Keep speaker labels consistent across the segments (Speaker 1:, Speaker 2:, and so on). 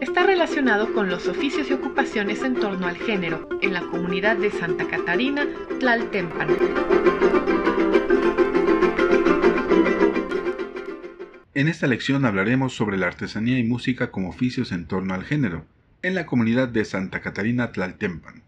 Speaker 1: está relacionado con los oficios y ocupaciones en torno al género en la comunidad de Santa Catarina, Tlaltempan.
Speaker 2: En esta lección hablaremos sobre la artesanía y música como oficios en torno al género, en la comunidad de Santa Catarina Tlaltempan.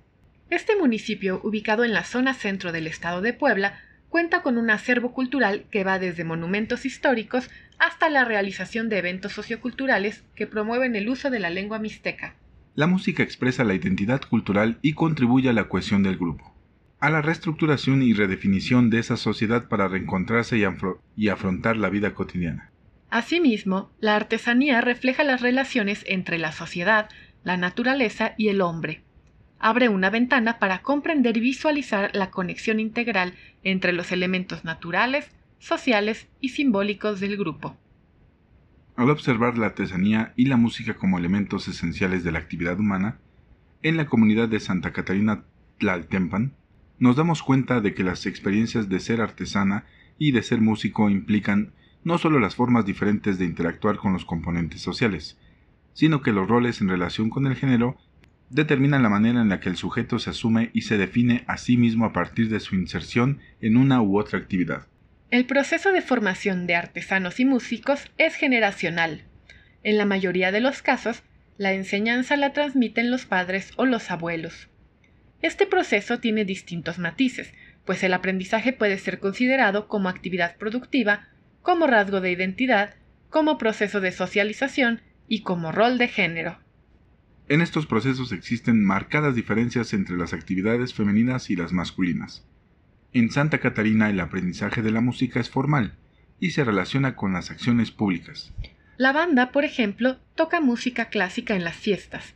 Speaker 1: Este municipio, ubicado en la zona centro del estado de Puebla, cuenta con un acervo cultural que va desde monumentos históricos hasta la realización de eventos socioculturales que promueven el uso de la lengua mixteca.
Speaker 2: La música expresa la identidad cultural y contribuye a la cohesión del grupo, a la reestructuración y redefinición de esa sociedad para reencontrarse y, y afrontar la vida cotidiana.
Speaker 1: Asimismo, la artesanía refleja las relaciones entre la sociedad, la naturaleza y el hombre, abre una ventana para comprender y visualizar la conexión integral entre los elementos naturales, sociales y simbólicos del grupo.
Speaker 2: Al observar la artesanía y la música como elementos esenciales de la actividad humana, en la comunidad de Santa Catarina Tlaltempan, nos damos cuenta de que las experiencias de ser artesana y de ser músico implican no solo las formas diferentes de interactuar con los componentes sociales, sino que los roles en relación con el género determinan la manera en la que el sujeto se asume y se define a sí mismo a partir de su inserción en una u otra actividad.
Speaker 1: El proceso de formación de artesanos y músicos es generacional. En la mayoría de los casos, la enseñanza la transmiten los padres o los abuelos. Este proceso tiene distintos matices, pues el aprendizaje puede ser considerado como actividad productiva, como rasgo de identidad, como proceso de socialización y como rol de género.
Speaker 2: En estos procesos existen marcadas diferencias entre las actividades femeninas y las masculinas. En Santa Catarina el aprendizaje de la música es formal y se relaciona con las acciones públicas.
Speaker 1: La banda, por ejemplo, toca música clásica en las fiestas.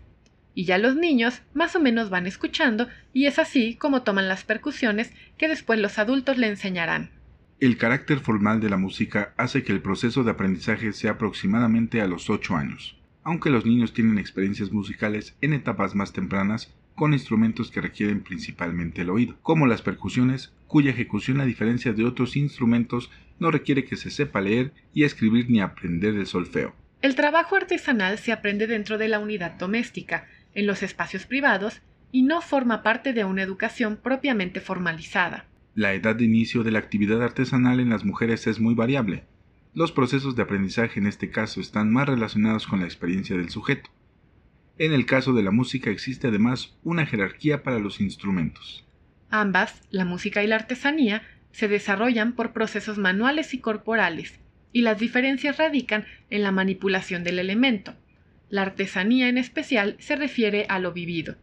Speaker 1: Y ya los niños más o menos van escuchando y es así como toman las percusiones que después los adultos le enseñarán.
Speaker 2: El carácter formal de la música hace que el proceso de aprendizaje sea aproximadamente a los 8 años aunque los niños tienen experiencias musicales en etapas más tempranas con instrumentos que requieren principalmente el oído, como las percusiones, cuya ejecución a diferencia de otros instrumentos no requiere que se sepa leer y escribir ni aprender el solfeo.
Speaker 1: El trabajo artesanal se aprende dentro de la unidad doméstica, en los espacios privados, y no forma parte de una educación propiamente formalizada.
Speaker 2: La edad de inicio de la actividad artesanal en las mujeres es muy variable, los procesos de aprendizaje en este caso están más relacionados con la experiencia del sujeto. En el caso de la música existe además una jerarquía para los instrumentos.
Speaker 1: Ambas, la música y la artesanía, se desarrollan por procesos manuales y corporales, y las diferencias radican en la manipulación del elemento. La artesanía en especial se refiere a lo vivido.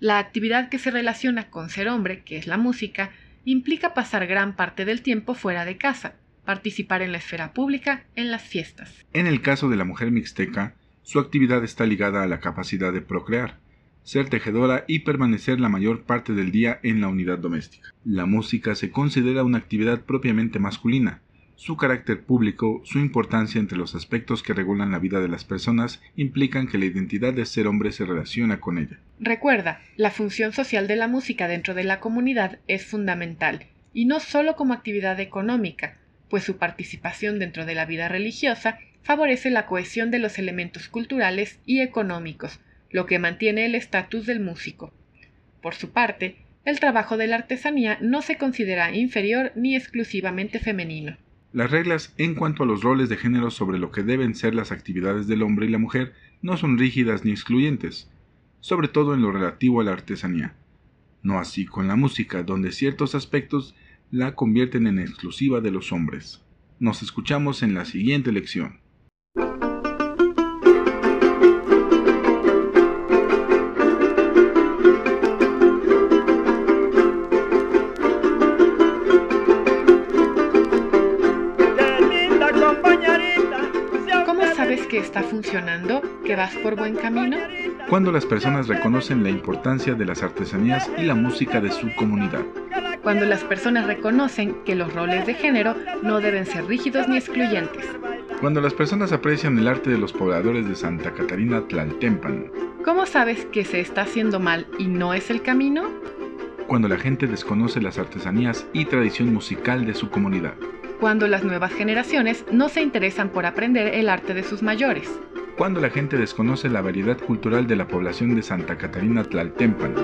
Speaker 1: La actividad que se relaciona con ser hombre, que es la música, implica pasar gran parte del tiempo fuera de casa, participar en la esfera pública, en las fiestas.
Speaker 2: En el caso de la mujer mixteca, su actividad está ligada a la capacidad de procrear, ser tejedora y permanecer la mayor parte del día en la unidad doméstica. La música se considera una actividad propiamente masculina. Su carácter público, su importancia entre los aspectos que regulan la vida de las personas implican que la identidad de ser hombre se relaciona con ella.
Speaker 1: Recuerda, la función social de la música dentro de la comunidad es fundamental, y no solo como actividad económica, pues su participación dentro de la vida religiosa favorece la cohesión de los elementos culturales y económicos, lo que mantiene el estatus del músico. Por su parte, el trabajo de la artesanía no se considera inferior ni exclusivamente femenino.
Speaker 2: Las reglas en cuanto a los roles de género sobre lo que deben ser las actividades del hombre y la mujer no son rígidas ni excluyentes, sobre todo en lo relativo a la artesanía. No así con la música, donde ciertos aspectos la convierten en exclusiva de los hombres. Nos escuchamos en la siguiente lección.
Speaker 1: ¿Cómo sabes que está funcionando? ¿Que vas por buen camino?
Speaker 2: Cuando las personas reconocen la importancia de las artesanías y la música de su comunidad.
Speaker 1: Cuando las personas reconocen que los roles de género no deben ser rígidos ni excluyentes.
Speaker 2: Cuando las personas aprecian el arte de los pobladores de Santa Catarina Tlaltempan.
Speaker 1: ¿Cómo sabes que se está haciendo mal y no es el camino?
Speaker 2: Cuando la gente desconoce las artesanías y tradición musical de su comunidad.
Speaker 1: Cuando las nuevas generaciones no se interesan por aprender el arte de sus mayores.
Speaker 2: Cuando la gente desconoce la variedad cultural de la población de Santa Catarina Tlaltempan.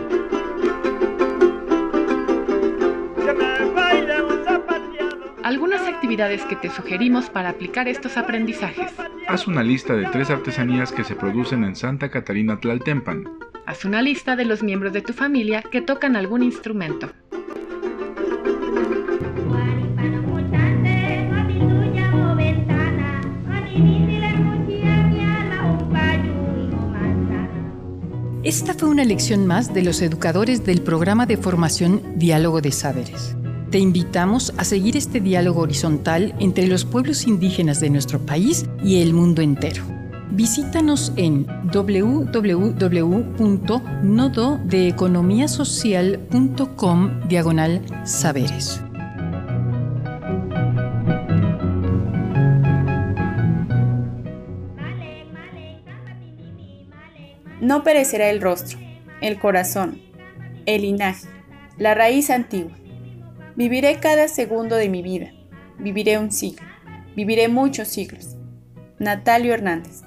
Speaker 1: Actividades que te sugerimos para aplicar estos aprendizajes.
Speaker 2: Haz una lista de tres artesanías que se producen en Santa Catarina Tlaltempan.
Speaker 1: Haz una lista de los miembros de tu familia que tocan algún instrumento.
Speaker 3: Esta fue una lección más de los educadores del programa de formación Diálogo de Saberes. Te invitamos a seguir este diálogo horizontal entre los pueblos indígenas de nuestro país y el mundo entero. Visítanos en www.nododeeconomiasocial.com diagonal saberes.
Speaker 4: No perecerá el rostro, el corazón, el linaje, la raíz antigua. Viviré cada segundo de mi vida. Viviré un siglo. Viviré muchos siglos. Natalio Hernández.